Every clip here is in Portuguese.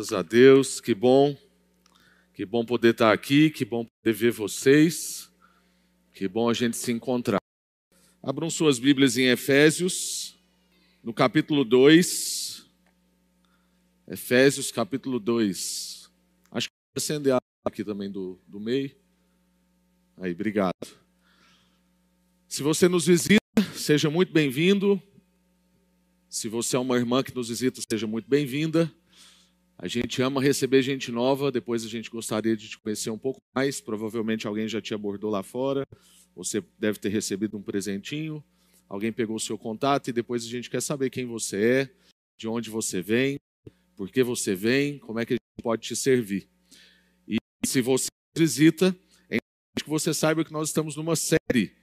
Graças a Deus, que bom. Que bom poder estar aqui, que bom poder ver vocês. Que bom a gente se encontrar. Abram suas Bíblias em Efésios, no capítulo 2. Efésios, capítulo 2. Acho que vou acender aqui também do, do meio. Aí, obrigado. Se você nos visita, seja muito bem-vindo. Se você é uma irmã que nos visita, seja muito bem-vinda. A gente ama receber gente nova, depois a gente gostaria de te conhecer um pouco mais. Provavelmente alguém já te abordou lá fora, você deve ter recebido um presentinho, alguém pegou o seu contato e depois a gente quer saber quem você é, de onde você vem, por que você vem, como é que a gente pode te servir. E se você visita, é importante que você saiba que nós estamos numa série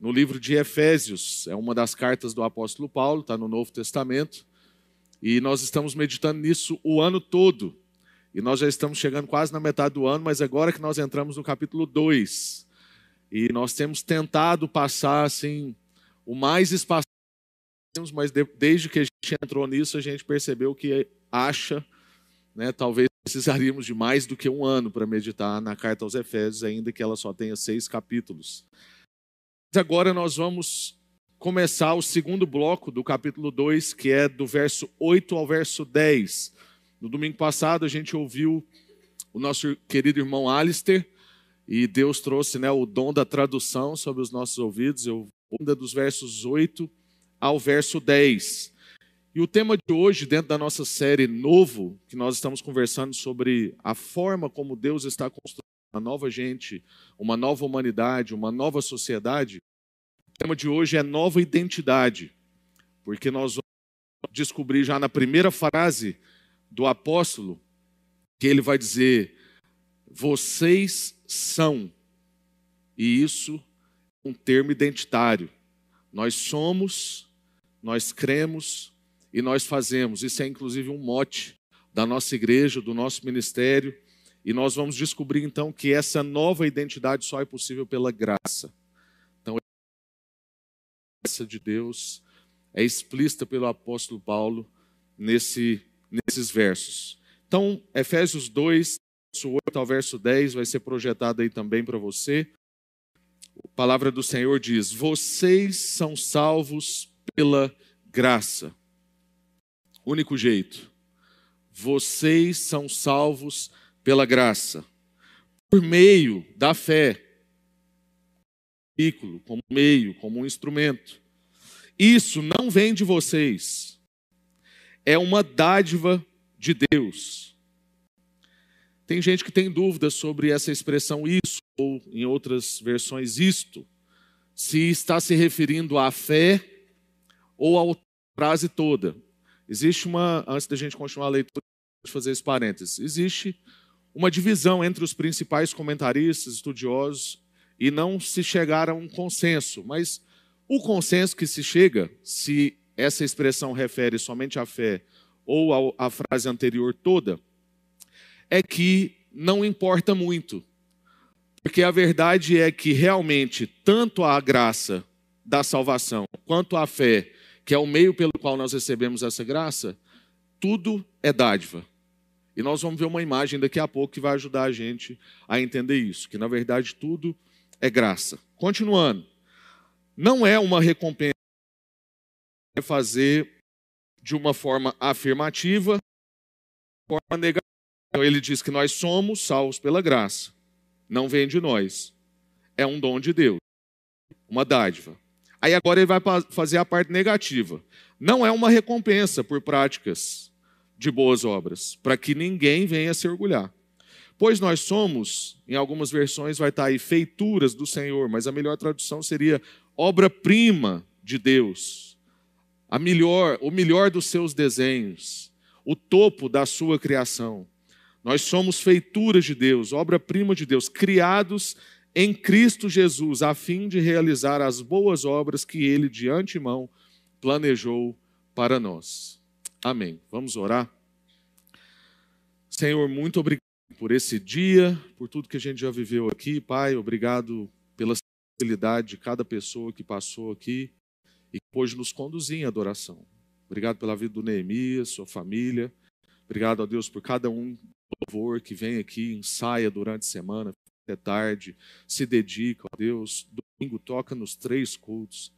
no livro de Efésios, é uma das cartas do apóstolo Paulo, está no Novo Testamento, e nós estamos meditando nisso o ano todo. E nós já estamos chegando quase na metade do ano, mas agora que nós entramos no capítulo 2. E nós temos tentado passar assim o mais espaço mas desde que a gente entrou nisso, a gente percebeu que acha, né, talvez precisaríamos de mais do que um ano para meditar na carta aos Efésios, ainda que ela só tenha seis capítulos. Agora nós vamos começar o segundo bloco do capítulo 2, que é do verso 8 ao verso 10. No domingo passado a gente ouviu o nosso querido irmão Alistair e Deus trouxe né, o dom da tradução sobre os nossos ouvidos. Eu ainda dos versos 8 ao verso 10. E o tema de hoje, dentro da nossa série Novo, que nós estamos conversando sobre a forma como Deus está construindo uma nova gente, uma nova humanidade, uma nova sociedade, o tema de hoje é nova identidade, porque nós vamos descobrir já na primeira frase do apóstolo que ele vai dizer: vocês são, e isso é um termo identitário. Nós somos, nós cremos e nós fazemos. Isso é inclusive um mote da nossa igreja, do nosso ministério. E nós vamos descobrir então que essa nova identidade só é possível pela graça graça de Deus é explícita pelo apóstolo Paulo nesse, nesses versos. Então, Efésios 2, verso 8 ao verso 10, vai ser projetado aí também para você. A palavra do Senhor diz: Vocês são salvos pela graça. Único jeito. Vocês são salvos pela graça, por meio da fé veículo, como meio, como um instrumento. Isso não vem de vocês, é uma dádiva de Deus. Tem gente que tem dúvidas sobre essa expressão isso, ou em outras versões isto, se está se referindo à fé ou à frase toda. Existe uma, antes da gente continuar a leitura, fazer esse parênteses, existe uma divisão entre os principais comentaristas, estudiosos, e não se chegar a um consenso. Mas o consenso que se chega, se essa expressão refere somente à fé ou à frase anterior toda, é que não importa muito. Porque a verdade é que realmente, tanto a graça da salvação quanto a fé, que é o meio pelo qual nós recebemos essa graça, tudo é dádiva. E nós vamos ver uma imagem daqui a pouco que vai ajudar a gente a entender isso, que na verdade tudo é graça. Continuando. Não é uma recompensa é fazer de uma forma afirmativa, forma negativa. Então, ele diz que nós somos salvos pela graça. Não vem de nós. É um dom de Deus. Uma dádiva. Aí agora ele vai fazer a parte negativa. Não é uma recompensa por práticas de boas obras, para que ninguém venha se orgulhar. Pois nós somos, em algumas versões vai estar aí, feituras do Senhor, mas a melhor tradução seria obra-prima de Deus. A melhor, o melhor dos seus desenhos, o topo da sua criação. Nós somos feituras de Deus, obra-prima de Deus, criados em Cristo Jesus, a fim de realizar as boas obras que ele de antemão planejou para nós. Amém. Vamos orar. Senhor, muito obrigado por esse dia, por tudo que a gente já viveu aqui. Pai, obrigado pela sensibilidade de cada pessoa que passou aqui e que pôde nos conduzir em adoração. Obrigado pela vida do Neemias, sua família. Obrigado a Deus por cada um louvor que vem aqui, ensaia durante a semana, até tarde, se dedica a Deus. Domingo toca nos três cultos.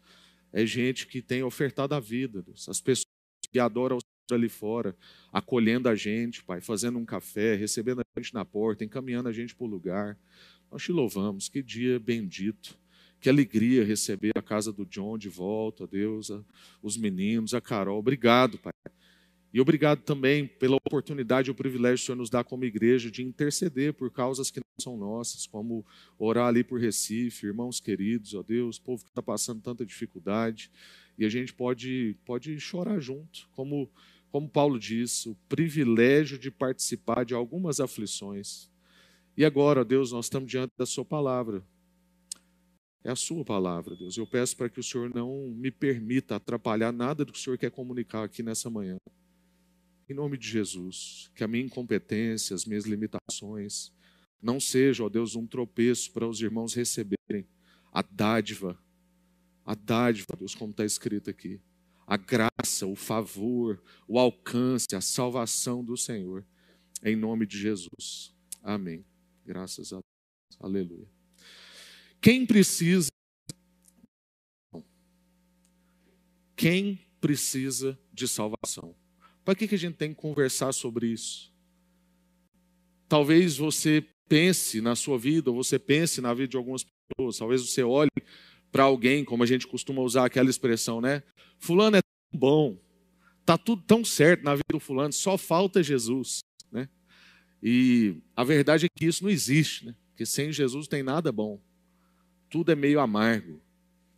É gente que tem ofertado a vida, Deus. As pessoas que adoram ali fora, acolhendo a gente, Pai, fazendo um café, recebendo a gente na porta, encaminhando a gente para o lugar. Nós te louvamos, que dia bendito. Que alegria receber a casa do John de volta, Deus, a, os meninos, a Carol. Obrigado, Pai. E obrigado também pela oportunidade e o privilégio que o Senhor nos dá como igreja de interceder por causas que não são nossas, como orar ali por Recife, irmãos queridos, ó Deus, povo que está passando tanta dificuldade. E a gente pode, pode chorar junto, como, como Paulo diz, o privilégio de participar de algumas aflições. E agora, ó Deus, nós estamos diante da Sua palavra. É a Sua palavra, Deus. Eu peço para que o Senhor não me permita atrapalhar nada do que o Senhor quer comunicar aqui nessa manhã. Em nome de Jesus, que a minha incompetência, as minhas limitações, não sejam, ó Deus, um tropeço para os irmãos receberem a dádiva, a dádiva, Deus, como está escrito aqui, a graça, o favor, o alcance, a salvação do Senhor, em nome de Jesus. Amém. Graças a Deus. Aleluia. Quem precisa. Quem precisa de salvação? Para que, que a gente tem que conversar sobre isso? Talvez você pense na sua vida, ou você pense na vida de algumas pessoas, talvez você olhe para alguém, como a gente costuma usar aquela expressão, né? Fulano é tão bom, tá tudo tão certo na vida do fulano, só falta Jesus, né? E a verdade é que isso não existe, né? Porque sem Jesus não tem nada bom. Tudo é meio amargo.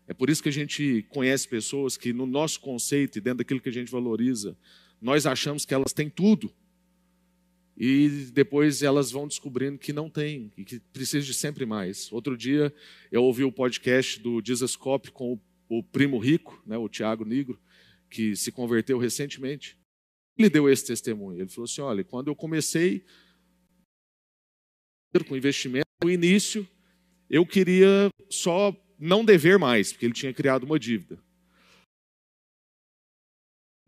É por isso que a gente conhece pessoas que, no nosso conceito e dentro daquilo que a gente valoriza, nós achamos que elas têm tudo. E depois elas vão descobrindo que não tem, e que precisa de sempre mais. Outro dia eu ouvi o podcast do Dizascope com o, o primo rico, né, o Tiago Negro, que se converteu recentemente. Ele deu esse testemunho. Ele falou assim: olha, quando eu comecei com investimento, no início, eu queria só não dever mais, porque ele tinha criado uma dívida.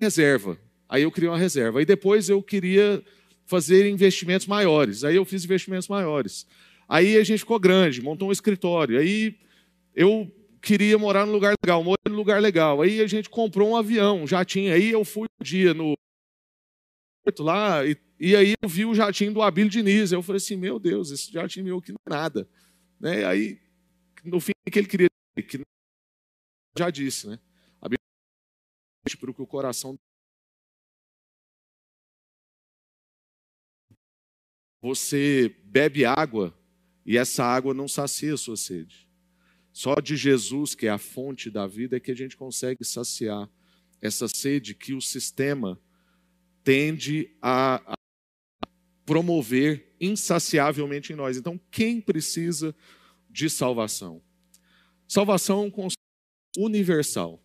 Reserva. Aí eu criei uma reserva. Aí depois eu queria fazer investimentos maiores. Aí eu fiz investimentos maiores. Aí a gente ficou grande, montou um escritório. Aí eu queria morar num lugar legal, morei num lugar legal. Aí a gente comprou um avião, um jatinho. Aí eu fui um dia no lá e, e aí eu vi o jatinho do Abílio Diniz. Eu falei assim, meu Deus, esse jatinho meu aqui não é nada. Né? Aí, no fim, que ele queria dizer? Que já disse, né? Abílio para o que o coração você bebe água e essa água não sacia a sua sede. Só de Jesus, que é a fonte da vida, é que a gente consegue saciar essa sede que o sistema tende a, promover insaciavelmente em nós. Então, quem precisa de salvação? Salvação é um conceito universal.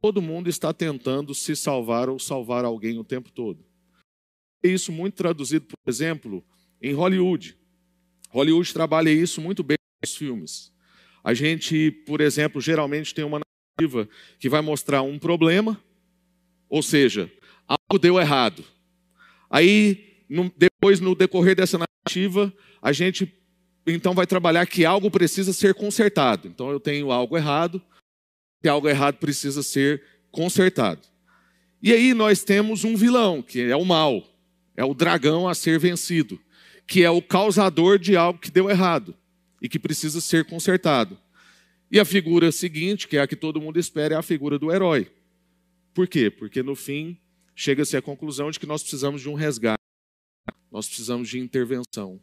Todo mundo está tentando se salvar ou salvar alguém o tempo todo. Isso muito traduzido, por exemplo, em Hollywood. Hollywood trabalha isso muito bem nos filmes. A gente, por exemplo, geralmente tem uma narrativa que vai mostrar um problema, ou seja, algo deu errado. Aí, no, depois, no decorrer dessa narrativa, a gente então vai trabalhar que algo precisa ser consertado. Então eu tenho algo errado, que algo errado precisa ser consertado. E aí nós temos um vilão, que é o mal, é o dragão a ser vencido que é o causador de algo que deu errado e que precisa ser consertado. E a figura seguinte, que é a que todo mundo espera, é a figura do herói. Por quê? Porque no fim chega-se à conclusão de que nós precisamos de um resgate, nós precisamos de intervenção,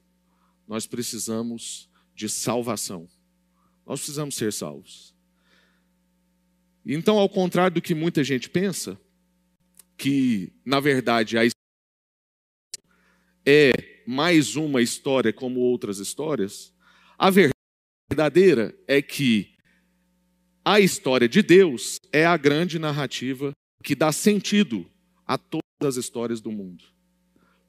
nós precisamos de salvação, nós precisamos ser salvos. Então, ao contrário do que muita gente pensa, que na verdade a é mais uma história como outras histórias, a verdade verdadeira é que a história de Deus é a grande narrativa que dá sentido a todas as histórias do mundo.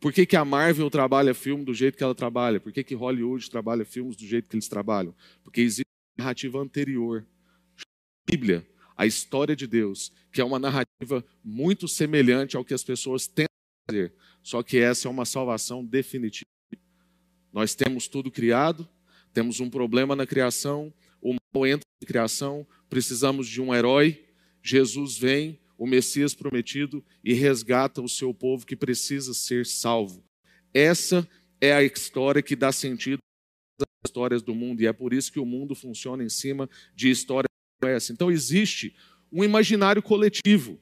Por que, que a Marvel trabalha filme do jeito que ela trabalha? Por que, que Hollywood trabalha filmes do jeito que eles trabalham? Porque existe uma narrativa anterior. A Bíblia, a história de Deus, que é uma narrativa muito semelhante ao que as pessoas tentam fazer. Só que essa é uma salvação definitiva. Nós temos tudo criado, temos um problema na criação, o mal entra na criação, precisamos de um herói. Jesus vem, o Messias prometido, e resgata o seu povo que precisa ser salvo. Essa é a história que dá sentido às histórias do mundo, e é por isso que o mundo funciona em cima de histórias como essa. Então existe um imaginário coletivo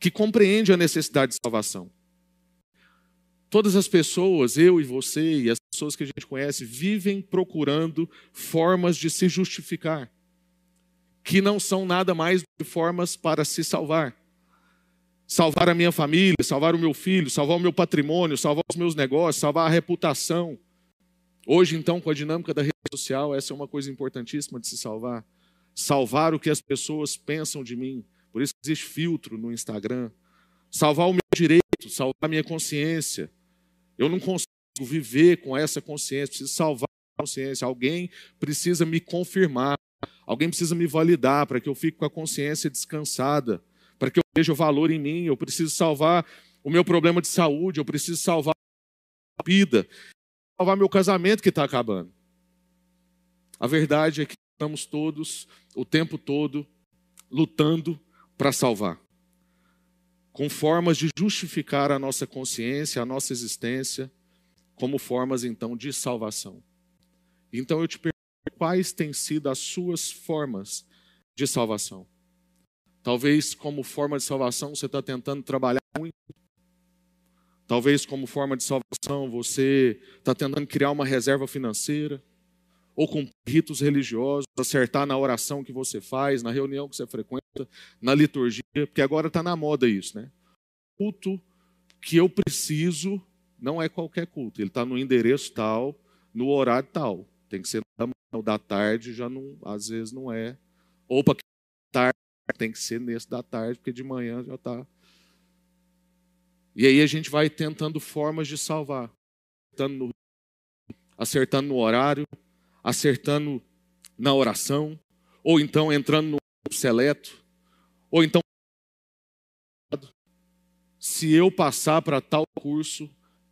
que compreende a necessidade de salvação. Todas as pessoas, eu e você e as pessoas que a gente conhece, vivem procurando formas de se justificar, que não são nada mais do que formas para se salvar. Salvar a minha família, salvar o meu filho, salvar o meu patrimônio, salvar os meus negócios, salvar a reputação. Hoje, então, com a dinâmica da rede social, essa é uma coisa importantíssima de se salvar. Salvar o que as pessoas pensam de mim. Por isso existe filtro no Instagram. Salvar o meu direito, salvar a minha consciência. Eu não consigo viver com essa consciência, preciso salvar a consciência. Alguém precisa me confirmar, alguém precisa me validar para que eu fique com a consciência descansada, para que eu veja o valor em mim. Eu preciso salvar o meu problema de saúde, eu preciso salvar a vida, salvar meu casamento que está acabando. A verdade é que estamos todos, o tempo todo, lutando para salvar com formas de justificar a nossa consciência, a nossa existência, como formas então de salvação. Então eu te pergunto, quais têm sido as suas formas de salvação? Talvez como forma de salvação você está tentando trabalhar muito. Talvez como forma de salvação você está tentando criar uma reserva financeira ou com ritos religiosos, acertar na oração que você faz, na reunião que você frequenta, na liturgia, porque agora está na moda isso, né? Culto que eu preciso não é qualquer culto, ele está no endereço tal, no horário tal. Tem que ser da manhã, da tarde, já não, às vezes não é. Ou para tarde, tem que ser nesse da tarde, porque de manhã já está. E aí a gente vai tentando formas de salvar, acertando no, acertando no horário, acertando na oração, ou então entrando no seleto, ou então se eu passar para tal curso,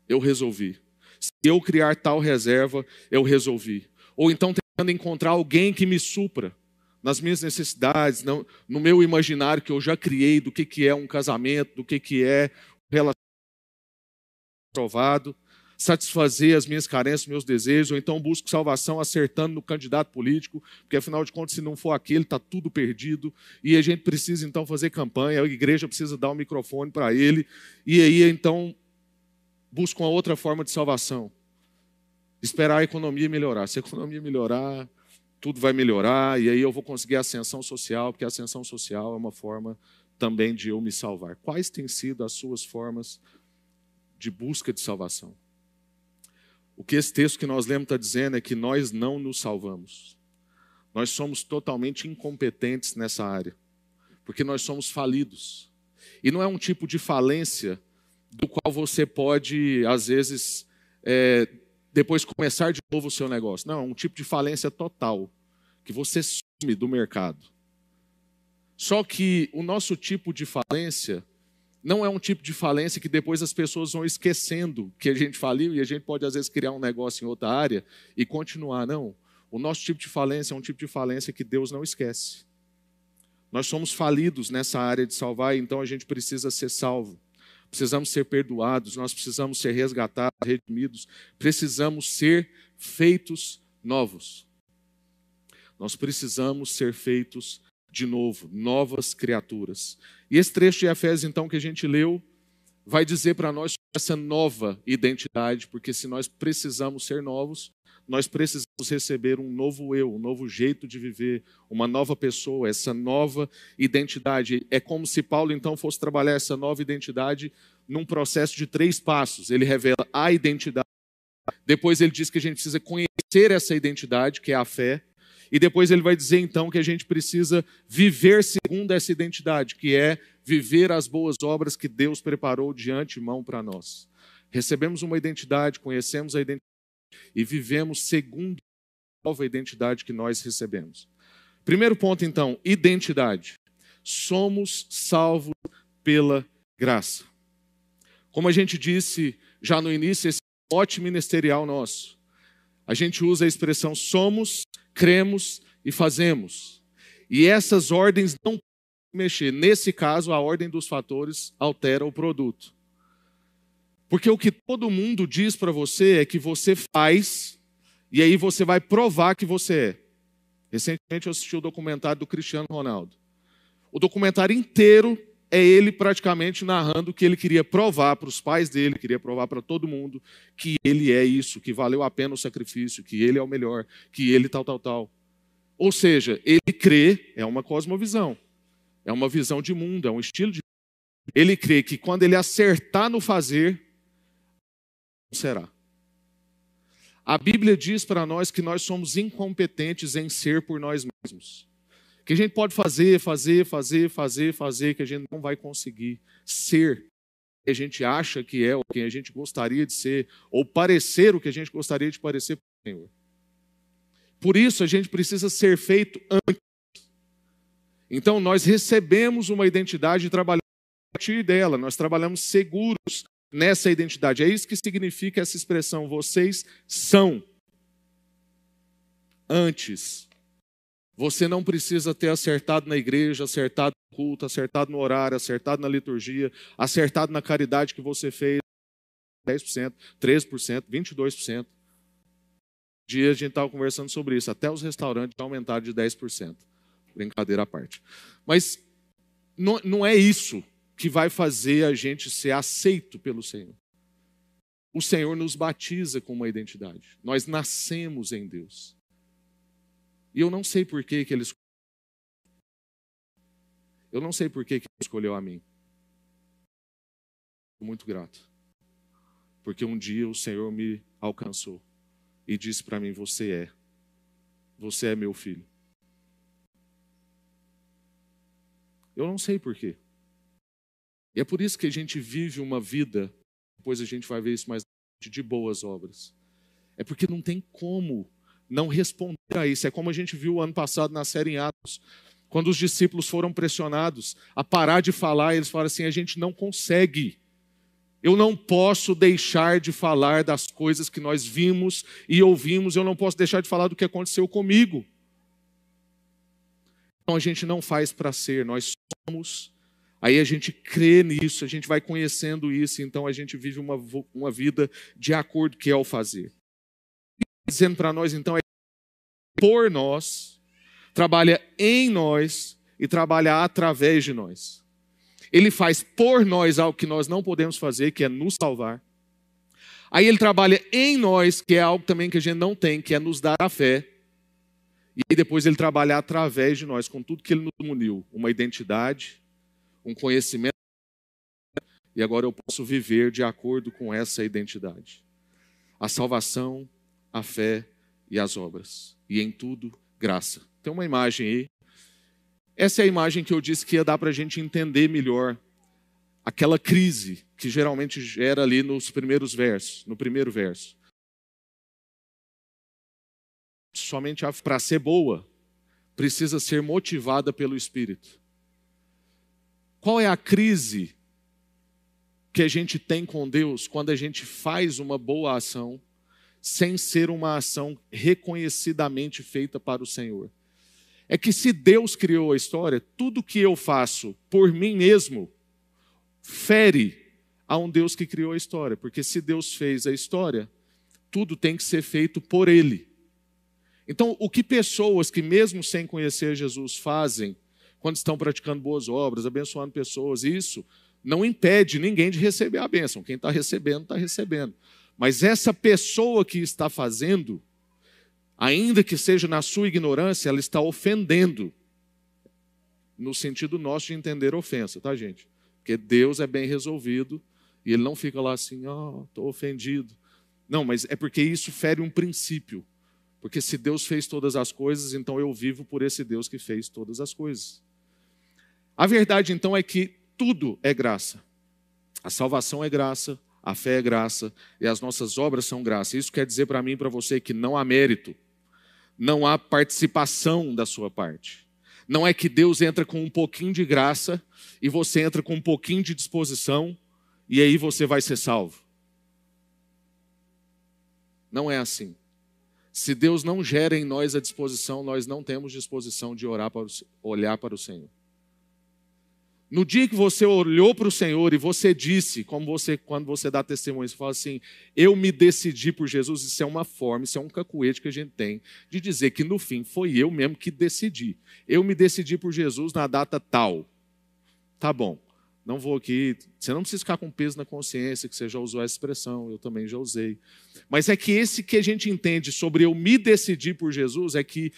eu resolvi. Se eu criar tal reserva, eu resolvi. Ou então tentando encontrar alguém que me supra nas minhas necessidades, no meu imaginário que eu já criei do que, que é um casamento, do que, que é um relacionamento provado satisfazer as minhas carências, meus desejos, ou então busco salvação acertando no candidato político, porque afinal de contas, se não for aquele, está tudo perdido, e a gente precisa então fazer campanha, a igreja precisa dar um microfone para ele, e aí então busco uma outra forma de salvação. Esperar a economia melhorar. Se a economia melhorar, tudo vai melhorar, e aí eu vou conseguir ascensão social, porque ascensão social é uma forma também de eu me salvar. Quais têm sido as suas formas de busca de salvação? O que esse texto que nós lemos está dizendo é que nós não nos salvamos. Nós somos totalmente incompetentes nessa área, porque nós somos falidos. E não é um tipo de falência do qual você pode, às vezes, é, depois começar de novo o seu negócio. Não, é um tipo de falência total, que você some do mercado. Só que o nosso tipo de falência não é um tipo de falência que depois as pessoas vão esquecendo que a gente faliu e a gente pode, às vezes, criar um negócio em outra área e continuar. Não. O nosso tipo de falência é um tipo de falência que Deus não esquece. Nós somos falidos nessa área de salvar, então a gente precisa ser salvo. Precisamos ser perdoados, nós precisamos ser resgatados, redimidos, precisamos ser feitos novos. Nós precisamos ser feitos de novo, novas criaturas. E esse trecho de Efésios, então, que a gente leu, vai dizer para nós essa nova identidade, porque se nós precisamos ser novos, nós precisamos receber um novo eu, um novo jeito de viver, uma nova pessoa, essa nova identidade. É como se Paulo então fosse trabalhar essa nova identidade num processo de três passos. Ele revela a identidade, depois ele diz que a gente precisa conhecer essa identidade, que é a fé. E depois ele vai dizer então que a gente precisa viver segundo essa identidade, que é viver as boas obras que Deus preparou de antemão para nós. Recebemos uma identidade, conhecemos a identidade e vivemos segundo a nova identidade que nós recebemos. Primeiro ponto então, identidade. somos salvos pela graça. Como a gente disse já no início, esse mote ministerial nosso. A gente usa a expressão somos, cremos e fazemos. E essas ordens não mexer. Nesse caso, a ordem dos fatores altera o produto. Porque o que todo mundo diz para você é que você faz, e aí você vai provar que você é. Recentemente eu assisti o documentário do Cristiano Ronaldo. O documentário inteiro é ele praticamente narrando que ele queria provar para os pais dele, queria provar para todo mundo que ele é isso, que valeu a pena o sacrifício, que ele é o melhor, que ele tal, tal, tal. Ou seja, ele crê, é uma cosmovisão, é uma visão de mundo, é um estilo de. Ele crê que quando ele acertar no fazer, será. A Bíblia diz para nós que nós somos incompetentes em ser por nós mesmos. Que a gente pode fazer, fazer, fazer, fazer, fazer, que a gente não vai conseguir ser que a gente acha que é, ou quem a gente gostaria de ser, ou parecer o que a gente gostaria de parecer para o Senhor. Por isso a gente precisa ser feito antes. Então nós recebemos uma identidade e trabalhamos a partir dela, nós trabalhamos seguros nessa identidade. É isso que significa essa expressão, vocês são. Antes, você não precisa ter acertado na igreja, acertado no culto, acertado no horário, acertado na liturgia, acertado na caridade que você fez. 10%, 13%, 22%. Dia a gente estava conversando sobre isso. Até os restaurantes aumentaram de 10%. Brincadeira à parte. Mas não, não é isso que vai fazer a gente ser aceito pelo Senhor. O Senhor nos batiza com uma identidade. Nós nascemos em Deus. E eu não sei por que, que ele Eu não sei por que, que ele escolheu a mim. Muito grato. Porque um dia o Senhor me alcançou e disse para mim: Você é. Você é meu filho. Eu não sei por quê. E é por isso que a gente vive uma vida, depois a gente vai ver isso mais de boas obras. É porque não tem como não responder a isso. É como a gente viu ano passado na série em Atos, quando os discípulos foram pressionados a parar de falar, eles falaram assim: a gente não consegue. Eu não posso deixar de falar das coisas que nós vimos e ouvimos, eu não posso deixar de falar do que aconteceu comigo. Então a gente não faz para ser, nós somos Aí a gente crê nisso, a gente vai conhecendo isso, então a gente vive uma, uma vida de acordo que é o fazer. Dizendo para nós, então, é por nós, trabalha em nós e trabalha através de nós. Ele faz por nós algo que nós não podemos fazer, que é nos salvar. Aí ele trabalha em nós, que é algo também que a gente não tem, que é nos dar a fé. E depois ele trabalha através de nós, com tudo que ele nos uniu, uma identidade, um conhecimento, e agora eu posso viver de acordo com essa identidade. A salvação, a fé e as obras. E em tudo, graça. Tem uma imagem aí. Essa é a imagem que eu disse que ia dar para a gente entender melhor aquela crise que geralmente gera ali nos primeiros versos, no primeiro verso. Somente para ser boa, precisa ser motivada pelo Espírito. Qual é a crise que a gente tem com Deus quando a gente faz uma boa ação sem ser uma ação reconhecidamente feita para o Senhor? É que se Deus criou a história, tudo que eu faço por mim mesmo fere a um Deus que criou a história, porque se Deus fez a história, tudo tem que ser feito por Ele. Então, o que pessoas que, mesmo sem conhecer Jesus, fazem quando estão praticando boas obras, abençoando pessoas, isso não impede ninguém de receber a bênção. Quem está recebendo, está recebendo. Mas essa pessoa que está fazendo, ainda que seja na sua ignorância, ela está ofendendo. No sentido nosso de entender ofensa, tá, gente? Porque Deus é bem resolvido e ele não fica lá assim, ó, oh, estou ofendido. Não, mas é porque isso fere um princípio. Porque se Deus fez todas as coisas, então eu vivo por esse Deus que fez todas as coisas. A verdade então é que tudo é graça. A salvação é graça, a fé é graça e as nossas obras são graça. Isso quer dizer para mim e para você que não há mérito, não há participação da sua parte. Não é que Deus entra com um pouquinho de graça e você entra com um pouquinho de disposição e aí você vai ser salvo. Não é assim. Se Deus não gera em nós a disposição, nós não temos disposição de orar para o, olhar para o Senhor. No dia que você olhou para o Senhor e você disse, como você, quando você dá testemunho, você fala assim: Eu me decidi por Jesus, isso é uma forma, isso é um cacuete que a gente tem de dizer que no fim foi eu mesmo que decidi. Eu me decidi por Jesus na data tal. Tá bom, não vou aqui. Você não precisa ficar com peso na consciência, que você já usou essa expressão, eu também já usei. Mas é que esse que a gente entende sobre eu me decidir por Jesus é que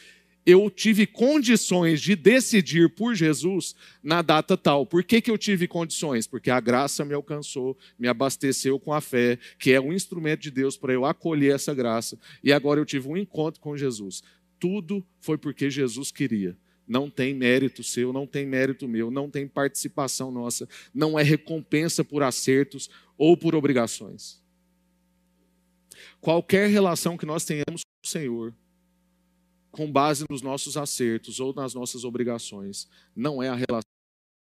eu tive condições de decidir por Jesus na data tal. Por que, que eu tive condições? Porque a graça me alcançou, me abasteceu com a fé, que é um instrumento de Deus para eu acolher essa graça. E agora eu tive um encontro com Jesus. Tudo foi porque Jesus queria. Não tem mérito seu, não tem mérito meu, não tem participação nossa, não é recompensa por acertos ou por obrigações. Qualquer relação que nós tenhamos com o Senhor, com base nos nossos acertos ou nas nossas obrigações, não é a relação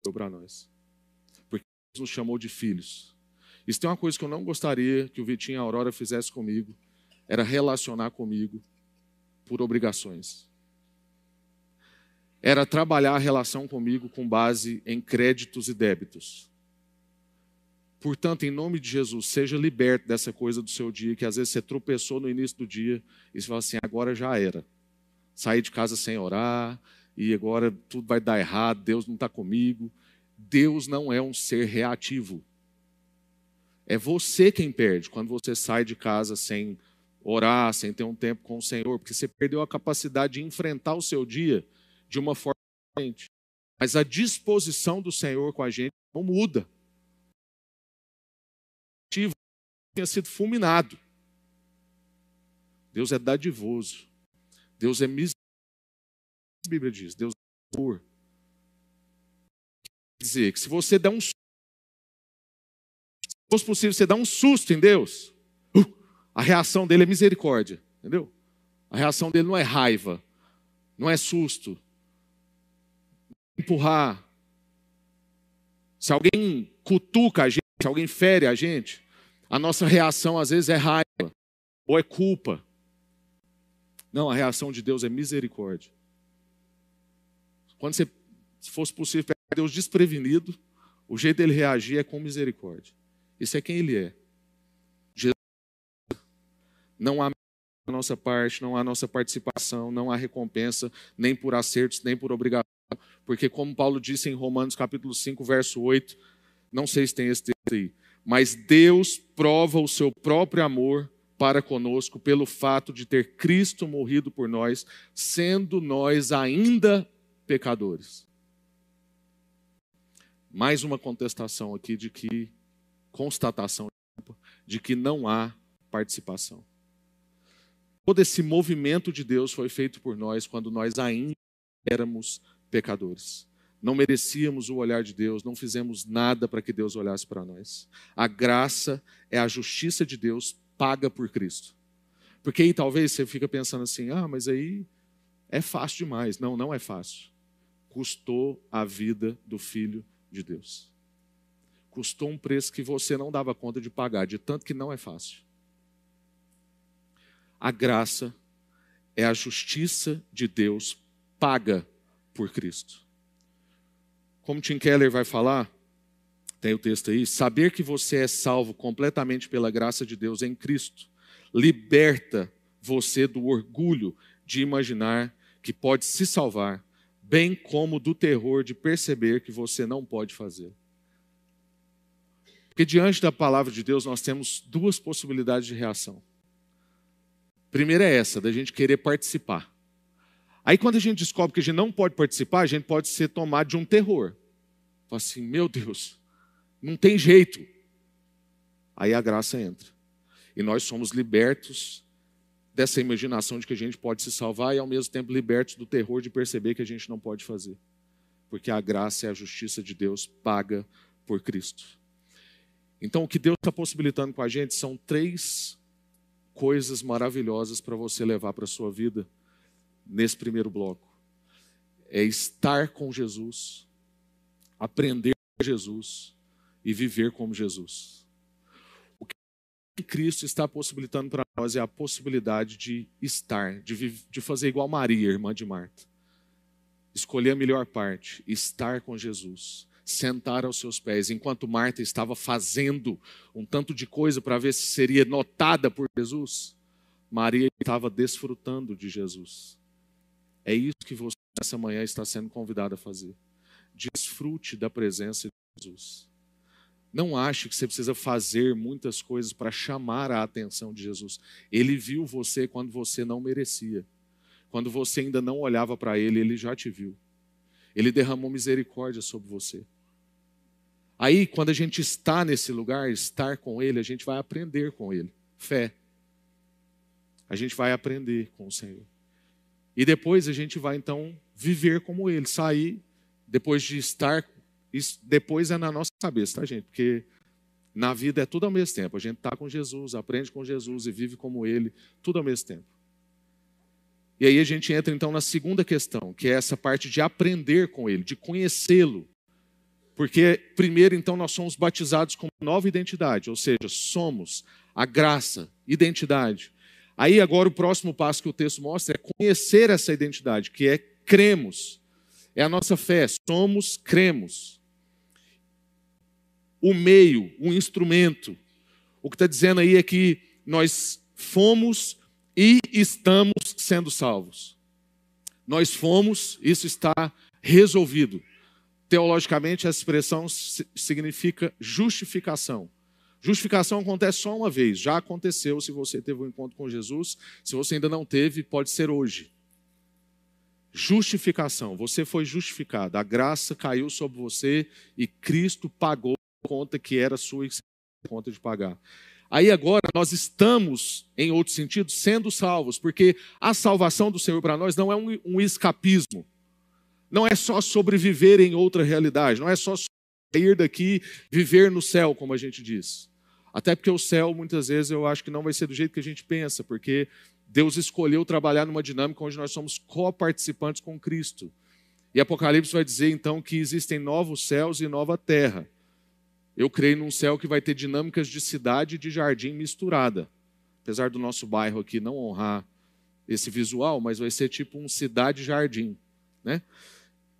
que para nós. Porque Deus nos chamou de filhos. Isso tem uma coisa que eu não gostaria que o Vitinho e a Aurora fizesse comigo, era relacionar comigo por obrigações. Era trabalhar a relação comigo com base em créditos e débitos. Portanto, em nome de Jesus, seja liberto dessa coisa do seu dia, que às vezes você tropeçou no início do dia e você fala assim: agora já era sair de casa sem orar, e agora tudo vai dar errado, Deus não está comigo. Deus não é um ser reativo. É você quem perde quando você sai de casa sem orar, sem ter um tempo com o Senhor, porque você perdeu a capacidade de enfrentar o seu dia de uma forma diferente. Mas a disposição do Senhor com a gente não muda. Tinha sido fulminado. Deus é dadivoso. Deus é misericórdia. A Bíblia diz, Deus é amor. Quer dizer que se você der um se fosse possível, você dar um susto em Deus, uh, a reação dele é misericórdia, entendeu? A reação dele não é raiva, não é susto, empurrar. Se alguém cutuca a gente, se alguém fere a gente, a nossa reação às vezes é raiva ou é culpa. Não, a reação de Deus é misericórdia. Quando você, se fosse possível, pegar Deus desprevenido, o jeito dele reagir é com misericórdia. Isso é quem ele é. Não há a nossa parte, não há nossa participação, não há recompensa, nem por acertos, nem por obrigação. Porque, como Paulo disse em Romanos capítulo 5, verso 8, não sei se tem esse texto aí, mas Deus prova o seu próprio amor para conosco pelo fato de ter Cristo morrido por nós, sendo nós ainda pecadores. Mais uma contestação aqui de que, constatação de que não há participação. Todo esse movimento de Deus foi feito por nós quando nós ainda éramos pecadores. Não merecíamos o olhar de Deus, não fizemos nada para que Deus olhasse para nós. A graça é a justiça de Deus paga por Cristo. Porque aí talvez você fica pensando assim: ah, mas aí é fácil demais. Não, não é fácil. Custou a vida do Filho de Deus. Custou um preço que você não dava conta de pagar, de tanto que não é fácil. A graça é a justiça de Deus paga por Cristo. Como Tim Keller vai falar, tem o texto aí. Saber que você é salvo completamente pela graça de Deus em Cristo liberta você do orgulho de imaginar que pode se salvar, bem como do terror de perceber que você não pode fazer. Porque diante da palavra de Deus nós temos duas possibilidades de reação. Primeira é essa, da gente querer participar. Aí quando a gente descobre que a gente não pode participar, a gente pode ser tomado de um terror. Fala assim, meu Deus, não tem jeito. Aí a graça entra. E nós somos libertos dessa imaginação de que a gente pode se salvar e ao mesmo tempo libertos do terror de perceber que a gente não pode fazer. Porque a graça é a justiça de Deus paga por Cristo. Então o que Deus está possibilitando com a gente são três coisas maravilhosas para você levar para a sua vida nesse primeiro bloco. é estar com Jesus, aprender com Jesus e viver como Jesus. O que Cristo está possibilitando para nós é a possibilidade de estar, de, de fazer igual Maria, irmã de Marta. Escolher a melhor parte, estar com Jesus, sentar aos seus pés, enquanto Marta estava fazendo um tanto de coisa para ver se seria notada por Jesus. Maria estava desfrutando de Jesus. É isso que você essa manhã está sendo convidado a fazer. Desfrute da presença de Jesus. Não ache que você precisa fazer muitas coisas para chamar a atenção de Jesus. Ele viu você quando você não merecia. Quando você ainda não olhava para ele, ele já te viu. Ele derramou misericórdia sobre você. Aí, quando a gente está nesse lugar, estar com ele, a gente vai aprender com ele. Fé. A gente vai aprender com o Senhor. E depois a gente vai então viver como ele, sair depois de estar. Isso depois é na nossa cabeça, tá, gente? Porque na vida é tudo ao mesmo tempo. A gente está com Jesus, aprende com Jesus e vive como ele, tudo ao mesmo tempo. E aí a gente entra então na segunda questão, que é essa parte de aprender com ele, de conhecê-lo. Porque primeiro então nós somos batizados com nova identidade, ou seja, somos a graça, identidade. Aí agora o próximo passo que o texto mostra é conhecer essa identidade, que é cremos. É a nossa fé, somos, cremos. O meio, o instrumento. O que está dizendo aí é que nós fomos e estamos sendo salvos. Nós fomos, isso está resolvido. Teologicamente, essa expressão significa justificação. Justificação acontece só uma vez, já aconteceu se você teve um encontro com Jesus, se você ainda não teve, pode ser hoje. Justificação, você foi justificado, a graça caiu sobre você e Cristo pagou conta que era sua e conta de pagar. Aí agora nós estamos, em outro sentido, sendo salvos, porque a salvação do Senhor para nós não é um, um escapismo, não é só sobreviver em outra realidade, não é só sair daqui, viver no céu, como a gente diz. Até porque o céu, muitas vezes, eu acho que não vai ser do jeito que a gente pensa, porque Deus escolheu trabalhar numa dinâmica onde nós somos coparticipantes com Cristo. E Apocalipse vai dizer, então, que existem novos céus e nova terra. Eu creio num céu que vai ter dinâmicas de cidade e de jardim misturada. Apesar do nosso bairro aqui não honrar esse visual, mas vai ser tipo um cidade-jardim. Né?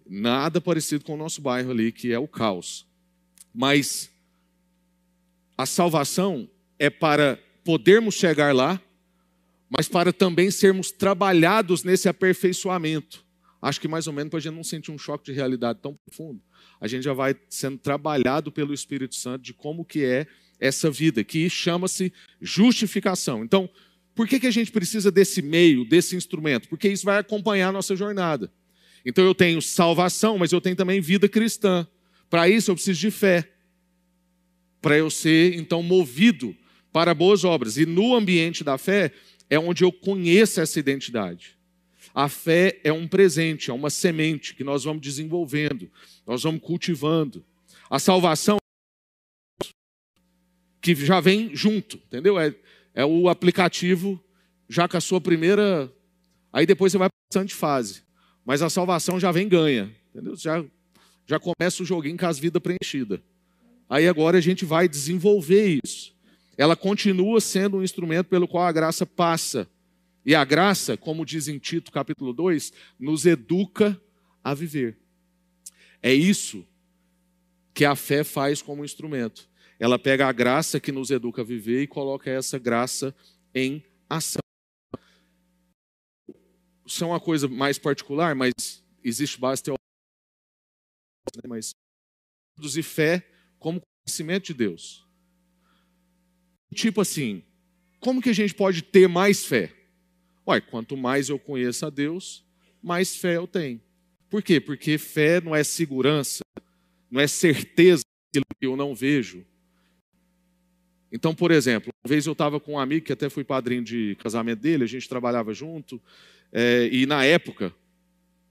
Nada parecido com o nosso bairro ali, que é o caos. Mas a salvação é para podermos chegar lá, mas para também sermos trabalhados nesse aperfeiçoamento. Acho que mais ou menos para a gente não sentir um choque de realidade tão profundo, a gente já vai sendo trabalhado pelo Espírito Santo de como que é essa vida, que chama-se justificação. Então, por que, que a gente precisa desse meio, desse instrumento? Porque isso vai acompanhar a nossa jornada. Então eu tenho salvação, mas eu tenho também vida cristã. Para isso eu preciso de fé. Para eu ser, então, movido para boas obras. E no ambiente da fé é onde eu conheço essa identidade. A fé é um presente, é uma semente que nós vamos desenvolvendo, nós vamos cultivando. A salvação que já vem junto, entendeu? É, é o aplicativo já com a sua primeira. Aí depois você vai passando de fase mas a salvação já vem ganha, entendeu? Já, já começa o joguinho com as vidas preenchidas. Aí agora a gente vai desenvolver isso. Ela continua sendo um instrumento pelo qual a graça passa. E a graça, como diz em Tito capítulo 2, nos educa a viver. É isso que a fé faz como instrumento. Ela pega a graça que nos educa a viver e coloca essa graça em ação. Isso é uma coisa mais particular, mas existe base né? mas produzir fé como conhecimento de Deus. Tipo assim, como que a gente pode ter mais fé? Ué, quanto mais eu conheço a Deus, mais fé eu tenho. Por quê? Porque fé não é segurança, não é certeza que eu não vejo. Então, por exemplo, uma vez eu estava com um amigo que até fui padrinho de casamento dele, a gente trabalhava junto, é, e na época,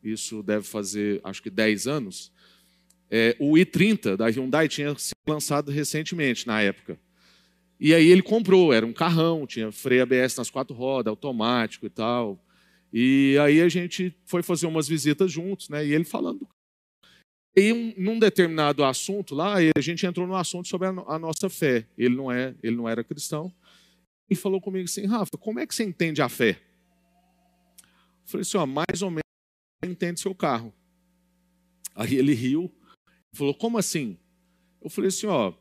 isso deve fazer acho que 10 anos, é, o i30 da Hyundai tinha sido lançado recentemente, na época. E aí ele comprou, era um carrão, tinha freio ABS nas quatro rodas, automático e tal. E aí a gente foi fazer umas visitas juntos, né? E ele falando. E um, num determinado assunto lá, a gente entrou no assunto sobre a, a, nossa fé. Ele não é, ele não era cristão. E falou comigo assim, Rafa, como é que você entende a fé? Eu falei assim, ó, mais ou menos entende seu carro. Aí ele riu, falou, como assim? Eu falei assim, ó,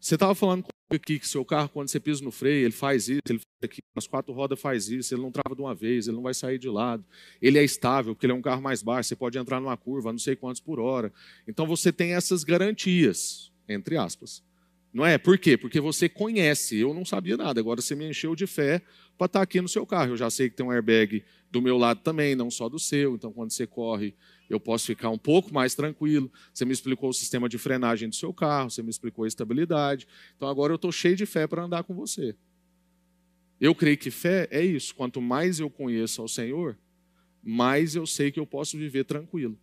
você estava falando aqui que seu carro, quando você pisa no freio, ele faz isso, ele faz aqui, nas quatro rodas faz isso, ele não trava de uma vez, ele não vai sair de lado, ele é estável, porque ele é um carro mais baixo, você pode entrar numa curva, não sei quantos por hora. Então você tem essas garantias, entre aspas. Não é? Por quê? Porque você conhece. Eu não sabia nada. Agora você me encheu de fé para estar tá aqui no seu carro. Eu já sei que tem um airbag do meu lado também, não só do seu. Então, quando você corre, eu posso ficar um pouco mais tranquilo. Você me explicou o sistema de frenagem do seu carro, você me explicou a estabilidade. Então, agora eu estou cheio de fé para andar com você. Eu creio que fé é isso. Quanto mais eu conheço ao Senhor, mais eu sei que eu posso viver tranquilo.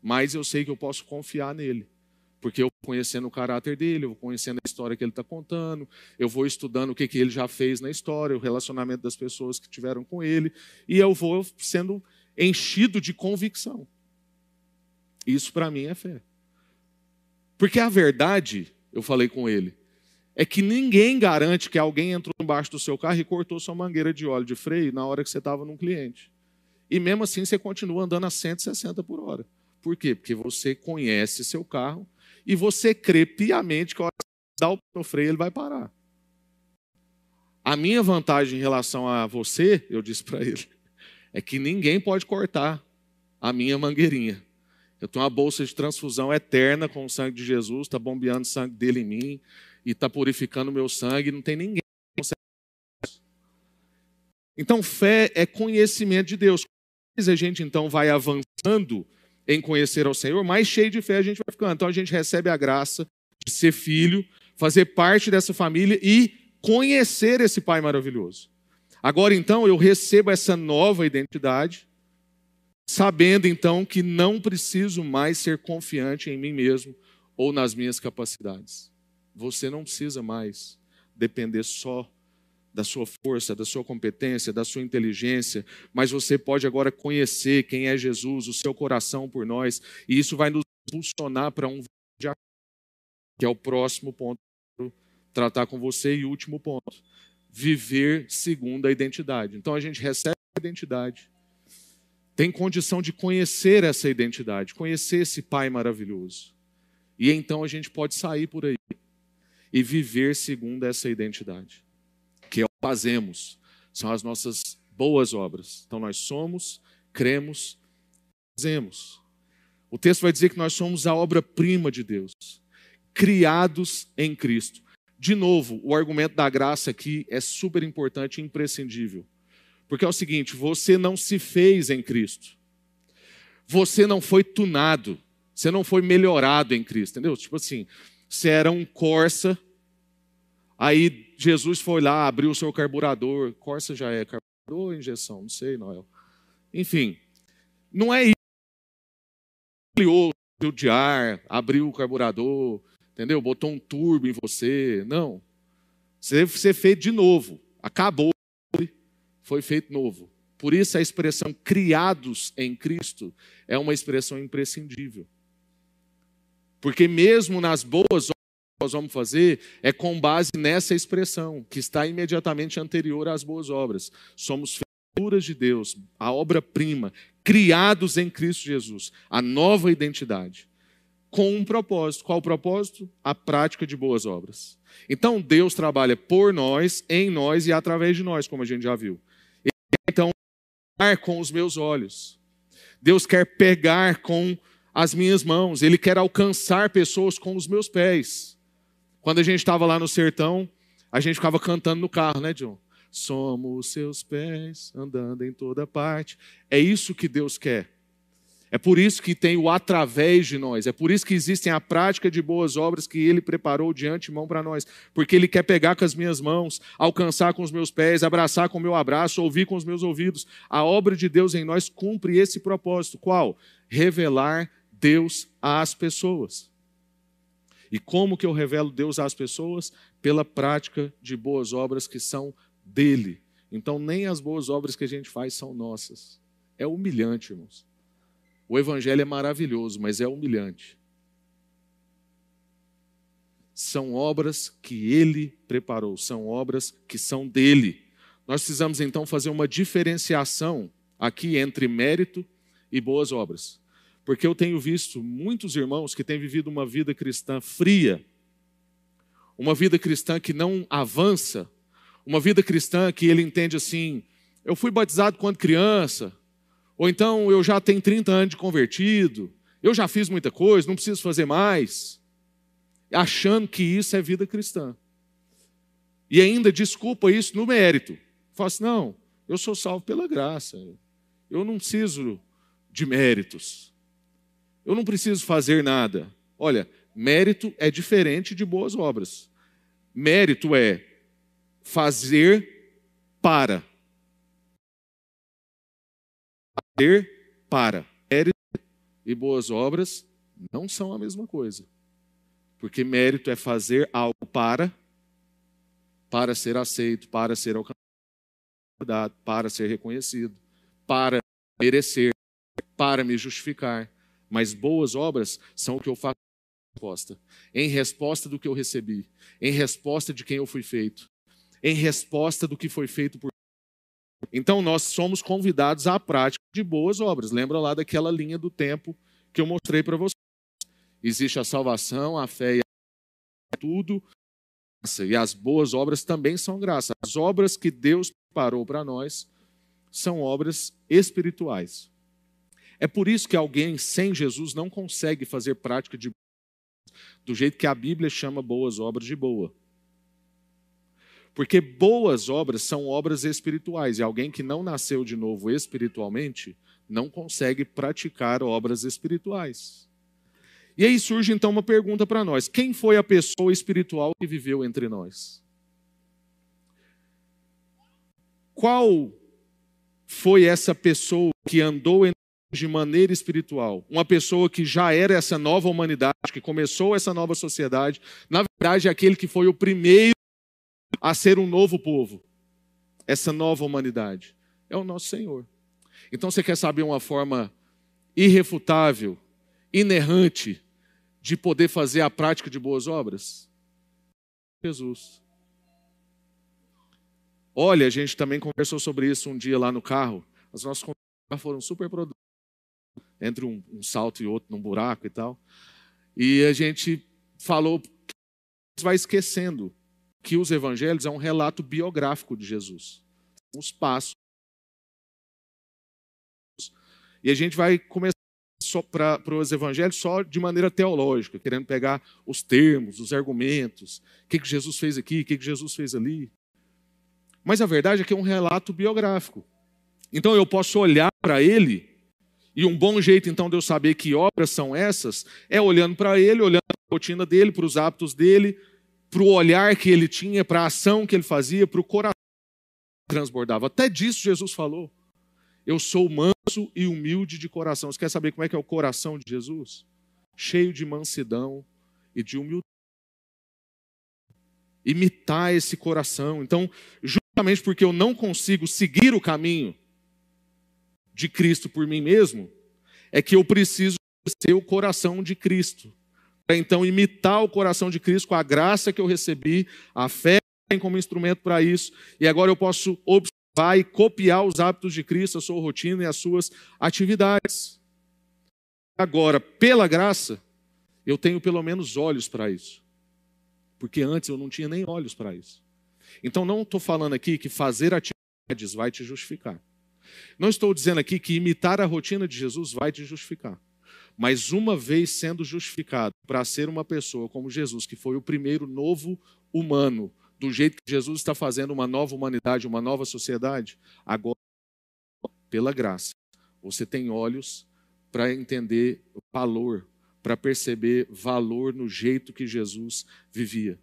Mais eu sei que eu posso confiar nele. Porque eu conhecendo o caráter dele, eu conhecendo a história que ele está contando, eu vou estudando o que, que ele já fez na história, o relacionamento das pessoas que tiveram com ele, e eu vou sendo enchido de convicção. Isso para mim é fé. Porque a verdade, eu falei com ele, é que ninguém garante que alguém entrou embaixo do seu carro e cortou sua mangueira de óleo de freio na hora que você estava num cliente. E mesmo assim você continua andando a 160 por hora. Por quê? Porque você conhece seu carro e você crê piamente que a hora que dá o no freio, ele vai parar. A minha vantagem em relação a você, eu disse para ele, é que ninguém pode cortar a minha mangueirinha. Eu tenho uma bolsa de transfusão eterna com o sangue de Jesus, está bombeando o sangue dele em mim e está purificando o meu sangue, não tem ninguém que consegue. Então, fé é conhecimento de Deus. A gente então vai avançando em conhecer ao Senhor, mais cheio de fé a gente vai ficando. Então a gente recebe a graça de ser filho, fazer parte dessa família e conhecer esse Pai maravilhoso. Agora então eu recebo essa nova identidade, sabendo então que não preciso mais ser confiante em mim mesmo ou nas minhas capacidades. Você não precisa mais depender só da sua força, da sua competência, da sua inteligência, mas você pode agora conhecer quem é Jesus, o seu coração por nós, e isso vai nos impulsionar para um que é o próximo ponto tratar com você e último ponto, viver segundo a identidade. Então a gente recebe a identidade, tem condição de conhecer essa identidade, conhecer esse Pai maravilhoso. E então a gente pode sair por aí e viver segundo essa identidade que fazemos, são as nossas boas obras. Então nós somos, cremos, fazemos. O texto vai dizer que nós somos a obra-prima de Deus, criados em Cristo. De novo, o argumento da graça aqui é super importante e imprescindível. Porque é o seguinte: você não se fez em Cristo. Você não foi tunado. Você não foi melhorado em Cristo, entendeu? Tipo assim, você era um Corsa Aí Jesus foi lá, abriu o seu carburador. Corsa já é carburador ou injeção? Não sei, Noel. Enfim, não é isso. Ampliou o de ar, abriu o carburador, entendeu? Botou um turbo em você. Não. Você ser feito de novo. Acabou. Foi feito novo. Por isso a expressão criados em Cristo é uma expressão imprescindível. Porque mesmo nas boas nós vamos fazer é com base nessa expressão, que está imediatamente anterior às boas obras. Somos feituras de Deus, a obra-prima, criados em Cristo Jesus, a nova identidade, com um propósito. Qual o propósito? A prática de boas obras. Então, Deus trabalha por nós, em nós e através de nós, como a gente já viu. Então, com os meus olhos. Deus quer pegar com as minhas mãos, Ele quer alcançar pessoas com os meus pés. Quando a gente estava lá no sertão, a gente ficava cantando no carro, né, John? Somos seus pés andando em toda parte. É isso que Deus quer. É por isso que tem o através de nós. É por isso que existem a prática de boas obras que Ele preparou de antemão para nós. Porque Ele quer pegar com as minhas mãos, alcançar com os meus pés, abraçar com o meu abraço, ouvir com os meus ouvidos. A obra de Deus em nós cumpre esse propósito. Qual? Revelar Deus às pessoas. E como que eu revelo Deus às pessoas? Pela prática de boas obras que são dele. Então nem as boas obras que a gente faz são nossas. É humilhante, irmãos. O evangelho é maravilhoso, mas é humilhante. São obras que ele preparou, são obras que são dele. Nós precisamos então fazer uma diferenciação aqui entre mérito e boas obras. Porque eu tenho visto muitos irmãos que têm vivido uma vida cristã fria, uma vida cristã que não avança, uma vida cristã que ele entende assim: eu fui batizado quando criança, ou então eu já tenho 30 anos de convertido, eu já fiz muita coisa, não preciso fazer mais, achando que isso é vida cristã. E ainda desculpa isso no mérito. Fala assim: não, eu sou salvo pela graça, eu não preciso de méritos, eu não preciso fazer nada. Olha, Mérito é diferente de boas obras. Mérito é fazer para. Fazer para. Mérito e boas obras não são a mesma coisa. Porque mérito é fazer algo para, para ser aceito, para ser alcançado, para ser reconhecido, para merecer, para me justificar. Mas boas obras são o que eu faço resposta. Em resposta do que eu recebi. Em resposta de quem eu fui feito. Em resposta do que foi feito por. Então nós somos convidados à prática de boas obras. Lembra lá daquela linha do tempo que eu mostrei para vocês. Existe a salvação, a fé e a tudo. E as boas obras também são graça. As obras que Deus preparou para nós são obras espirituais. É por isso que alguém sem Jesus não consegue fazer prática de do jeito que a Bíblia chama boas obras de boa. Porque boas obras são obras espirituais, e alguém que não nasceu de novo espiritualmente não consegue praticar obras espirituais. E aí surge então uma pergunta para nós: quem foi a pessoa espiritual que viveu entre nós? Qual foi essa pessoa que andou de maneira espiritual, uma pessoa que já era essa nova humanidade, que começou essa nova sociedade, na verdade é aquele que foi o primeiro a ser um novo povo, essa nova humanidade, é o nosso Senhor. Então você quer saber uma forma irrefutável, inerrante, de poder fazer a prática de boas obras? Jesus. Olha, a gente também conversou sobre isso um dia lá no carro. As nossas conversas foram super produtivas entre um, um salto e outro num buraco e tal. E a gente falou, vai esquecendo que os evangelhos é um relato biográfico de Jesus. Os passos. E a gente vai começar só para os evangelhos só de maneira teológica, querendo pegar os termos, os argumentos, o que, que Jesus fez aqui, o que, que Jesus fez ali. Mas a verdade é que é um relato biográfico. Então eu posso olhar para ele e um bom jeito, então, de eu saber que obras são essas é olhando para ele, olhando para a rotina dele, para os hábitos dele, para o olhar que ele tinha, para a ação que ele fazia, para o coração que transbordava. Até disso Jesus falou. Eu sou manso e humilde de coração. Você quer saber como é que é o coração de Jesus? Cheio de mansidão e de humildade. Imitar esse coração. Então, justamente porque eu não consigo seguir o caminho de Cristo por mim mesmo, é que eu preciso ser o coração de Cristo. Para então imitar o coração de Cristo com a graça que eu recebi, a fé tem como instrumento para isso, e agora eu posso observar e copiar os hábitos de Cristo, a sua rotina e as suas atividades. Agora, pela graça, eu tenho pelo menos olhos para isso. Porque antes eu não tinha nem olhos para isso. Então não estou falando aqui que fazer atividades vai te justificar. Não estou dizendo aqui que imitar a rotina de Jesus vai te justificar. Mas uma vez sendo justificado para ser uma pessoa como Jesus, que foi o primeiro novo humano, do jeito que Jesus está fazendo uma nova humanidade, uma nova sociedade, agora, pela graça, você tem olhos para entender valor, para perceber valor no jeito que Jesus vivia.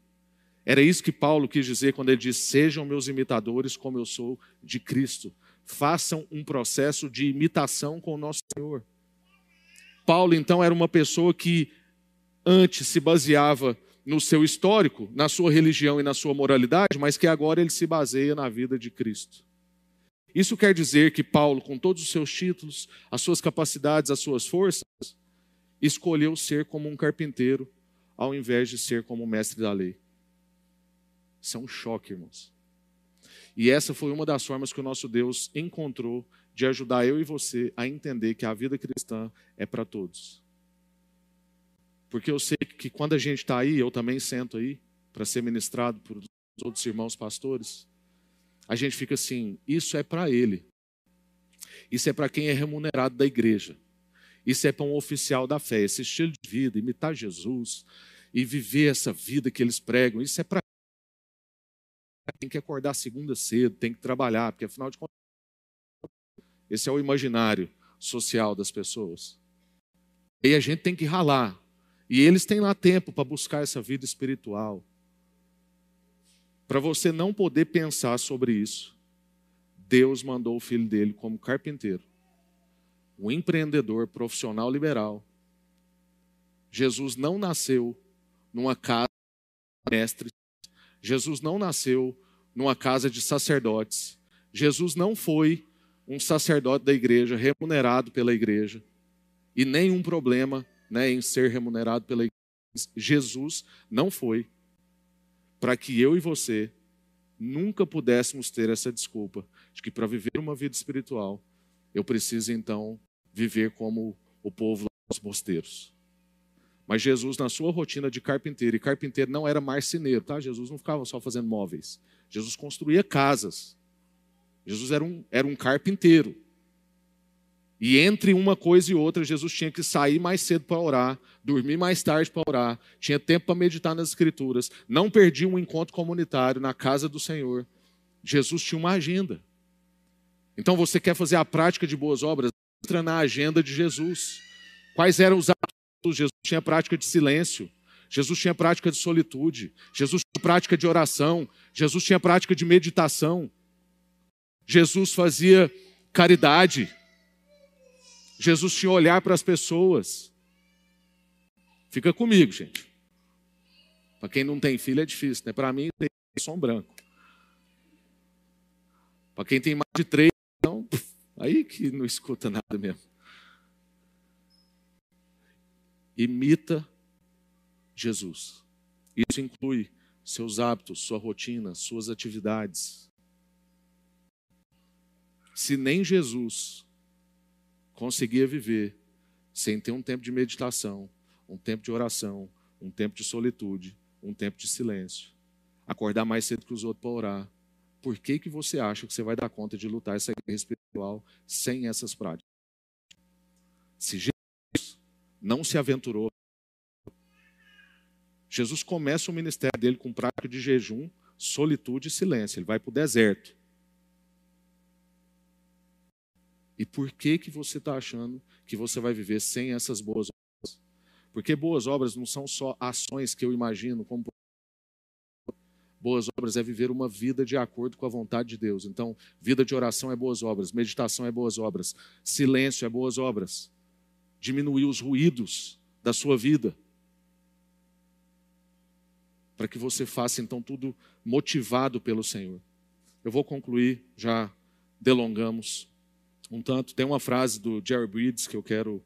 Era isso que Paulo quis dizer quando ele disse: Sejam meus imitadores, como eu sou de Cristo façam um processo de imitação com o nosso Senhor. Paulo, então, era uma pessoa que antes se baseava no seu histórico, na sua religião e na sua moralidade, mas que agora ele se baseia na vida de Cristo. Isso quer dizer que Paulo, com todos os seus títulos, as suas capacidades, as suas forças, escolheu ser como um carpinteiro, ao invés de ser como mestre da lei. Isso é um choque, irmãos. E essa foi uma das formas que o nosso Deus encontrou de ajudar eu e você a entender que a vida cristã é para todos. Porque eu sei que quando a gente está aí, eu também sento aí para ser ministrado por outros irmãos pastores, a gente fica assim: isso é para ele. Isso é para quem é remunerado da igreja. Isso é para um oficial da fé. Esse estilo de vida, imitar Jesus e viver essa vida que eles pregam, isso é para tem que acordar segunda cedo, tem que trabalhar, porque afinal de contas, esse é o imaginário social das pessoas. E a gente tem que ralar. E eles têm lá tempo para buscar essa vida espiritual. Para você não poder pensar sobre isso, Deus mandou o filho dele como carpinteiro, um empreendedor profissional liberal. Jesus não nasceu numa casa de mestres, Jesus não nasceu numa casa de sacerdotes, Jesus não foi um sacerdote da igreja remunerado pela igreja e nenhum problema né, em ser remunerado pela igreja. Jesus não foi para que eu e você nunca pudéssemos ter essa desculpa de que para viver uma vida espiritual eu preciso então viver como o povo dos mosteiros. Mas Jesus, na sua rotina de carpinteiro, e carpinteiro não era marceneiro, tá? Jesus não ficava só fazendo móveis. Jesus construía casas. Jesus era um, era um carpinteiro. E entre uma coisa e outra, Jesus tinha que sair mais cedo para orar, dormir mais tarde para orar, tinha tempo para meditar nas Escrituras, não perdia um encontro comunitário na casa do Senhor. Jesus tinha uma agenda. Então você quer fazer a prática de boas obras? Entra na agenda de Jesus. Quais eram os atos? Jesus tinha prática de silêncio, Jesus tinha prática de solitude, Jesus tinha prática de oração, Jesus tinha prática de meditação, Jesus fazia caridade. Jesus tinha olhar para as pessoas. Fica comigo, gente. Para quem não tem filho é difícil, né? Para mim tem som branco. Para quem tem mais de três, então, aí que não escuta nada mesmo. Imita Jesus. Isso inclui seus hábitos, sua rotina, suas atividades. Se nem Jesus conseguia viver sem ter um tempo de meditação, um tempo de oração, um tempo de solitude, um tempo de silêncio. Acordar mais cedo que os outros para orar. Por que, que você acha que você vai dar conta de lutar essa guerra espiritual sem essas práticas? Se Jesus não se aventurou, Jesus começa o ministério dele com prática de jejum, solitude e silêncio. Ele vai para o deserto. E por que, que você está achando que você vai viver sem essas boas obras? Porque boas obras não são só ações que eu imagino como. Boas obras é viver uma vida de acordo com a vontade de Deus. Então, vida de oração é boas obras, meditação é boas obras, silêncio é boas obras. Diminuir os ruídos da sua vida. Para que você faça então tudo motivado pelo Senhor. Eu vou concluir, já delongamos um tanto. Tem uma frase do Jerry Bridges que eu quero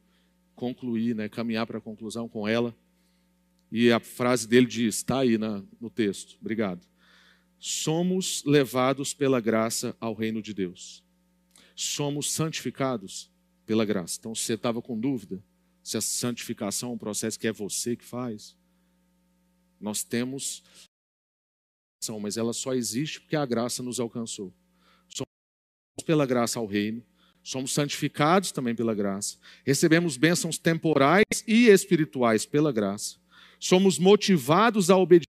concluir, né, caminhar para a conclusão com ela. E a frase dele diz, está aí na, no texto, obrigado. Somos levados pela graça ao reino de Deus. Somos santificados pela graça. Então, se você estava com dúvida se a santificação é um processo que é você que faz, nós temos, mas ela só existe porque a graça nos alcançou. Somos pela graça ao reino, Somos santificados também pela graça. Recebemos bênçãos temporais e espirituais pela graça. Somos motivados à obediência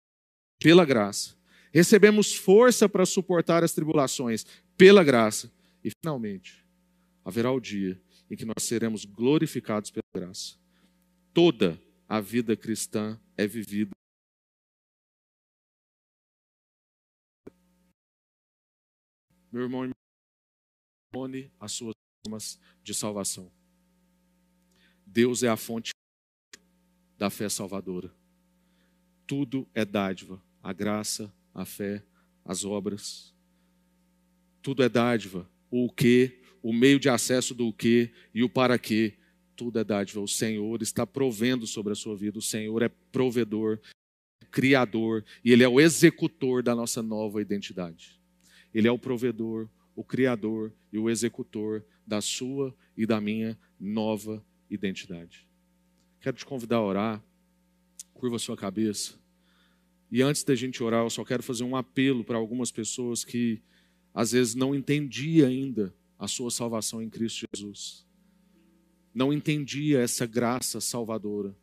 pela graça. Recebemos força para suportar as tribulações pela graça. E finalmente, haverá o dia em que nós seremos glorificados pela graça. Toda a vida cristã é vivida. Meu irmão, as suas formas de salvação. Deus é a fonte da fé salvadora. Tudo é dádiva, a graça, a fé, as obras. Tudo é dádiva o que, o meio de acesso do que e o para quê. Tudo é dádiva. O Senhor está provendo sobre a sua vida. O Senhor é provedor, criador e Ele é o executor da nossa nova identidade. Ele é o provedor, o criador e o executor da sua e da minha nova identidade. Quero te convidar a orar. Curva sua cabeça. E antes da gente orar, eu só quero fazer um apelo para algumas pessoas que às vezes não entendia ainda a sua salvação em Cristo Jesus. Não entendia essa graça salvadora.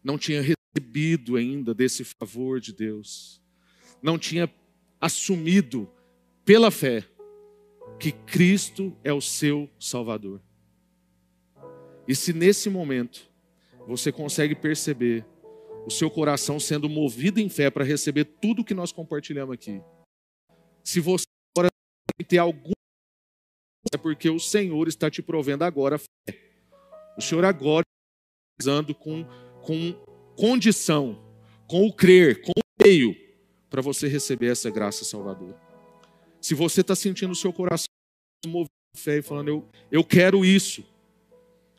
Não tinha recebido ainda desse favor de Deus. Não tinha assumido pela fé que Cristo é o seu Salvador. E se nesse momento você consegue perceber o seu coração sendo movido em fé para receber tudo que nós compartilhamos aqui, se você agora ter algum é porque o Senhor está te provendo agora fé. O Senhor agora está usando com, com condição, com o crer, com o meio, para você receber essa graça salvadora. Se você está sentindo o seu coração movido em fé e falando, eu, eu quero isso,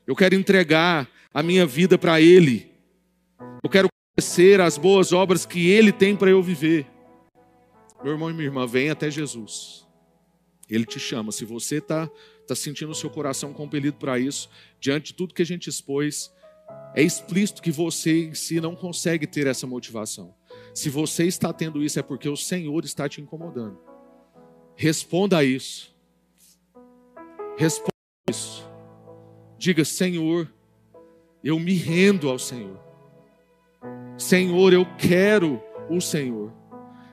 eu quero entregar a minha vida para Ele, eu quero conhecer as boas obras que Ele tem para eu viver. Meu irmão e minha irmã, vem até Jesus. Ele te chama. Se você está tá sentindo o seu coração compelido para isso, diante de tudo que a gente expôs, é explícito que você em si não consegue ter essa motivação. Se você está tendo isso, é porque o Senhor está te incomodando. Responda a isso. Responda a isso. Diga, Senhor, eu me rendo ao Senhor. Senhor, eu quero o Senhor.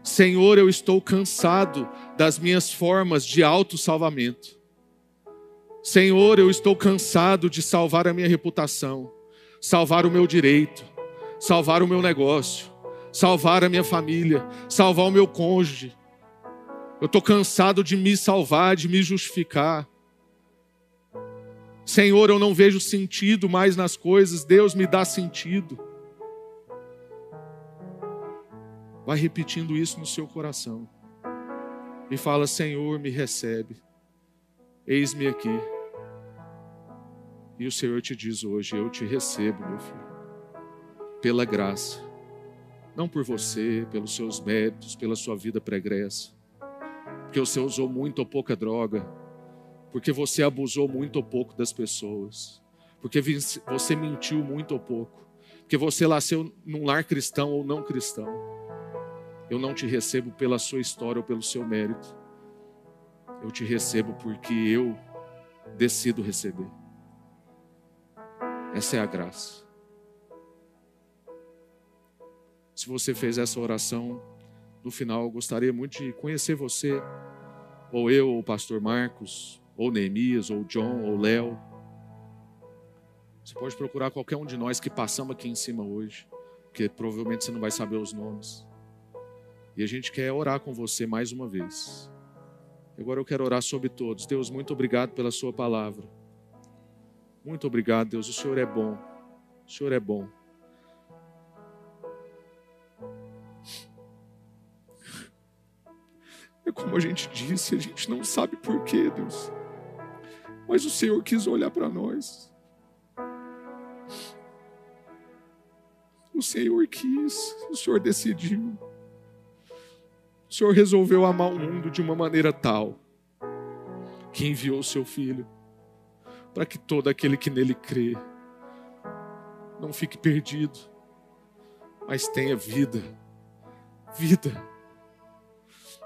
Senhor, eu estou cansado das minhas formas de autossalvamento. Senhor, eu estou cansado de salvar a minha reputação, salvar o meu direito, salvar o meu negócio, salvar a minha família, salvar o meu cônjuge. Eu estou cansado de me salvar, de me justificar. Senhor, eu não vejo sentido mais nas coisas, Deus me dá sentido. Vai repetindo isso no seu coração. E fala: Senhor, me recebe. Eis-me aqui. E o Senhor te diz hoje: Eu te recebo, meu filho, pela graça. Não por você, pelos seus méritos, pela sua vida pregressa. Porque você usou muito ou pouca droga. Porque você abusou muito ou pouco das pessoas. Porque você mentiu muito ou pouco. Porque você nasceu num lar cristão ou não cristão eu não te recebo pela sua história ou pelo seu mérito. Eu te recebo porque eu decido receber. Essa é a graça. Se você fez essa oração, no final gostaria muito de conhecer você, ou eu, ou o pastor Marcos, ou Neemias, ou John, ou Léo. Você pode procurar qualquer um de nós que passamos aqui em cima hoje, porque provavelmente você não vai saber os nomes. E a gente quer orar com você mais uma vez. Agora eu quero orar sobre todos. Deus, muito obrigado pela Sua palavra. Muito obrigado, Deus. O Senhor é bom. O Senhor é bom. Como a gente disse, a gente não sabe porquê, Deus. Mas o Senhor quis olhar para nós. O Senhor quis, o Senhor decidiu. O Senhor resolveu amar o mundo de uma maneira tal que enviou o seu filho para que todo aquele que nele crê não fique perdido, mas tenha vida. Vida.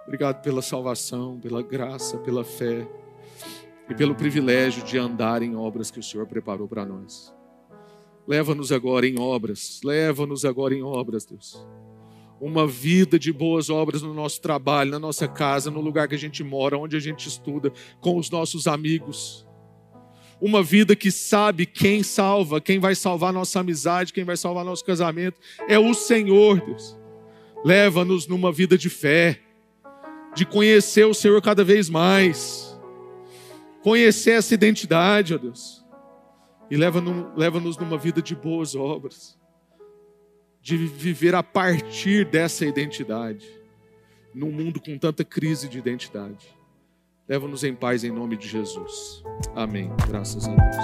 Obrigado pela salvação, pela graça, pela fé e pelo privilégio de andar em obras que o Senhor preparou para nós. Leva-nos agora em obras, leva-nos agora em obras, Deus uma vida de boas obras no nosso trabalho, na nossa casa, no lugar que a gente mora, onde a gente estuda, com os nossos amigos. Uma vida que sabe quem salva, quem vai salvar nossa amizade, quem vai salvar nosso casamento, é o Senhor, Deus. Leva-nos numa vida de fé, de conhecer o Senhor cada vez mais, conhecer essa identidade, ó Deus, e leva-nos leva numa vida de boas obras de viver a partir dessa identidade, num mundo com tanta crise de identidade. Leva-nos em paz em nome de Jesus. Amém. Graças a Deus.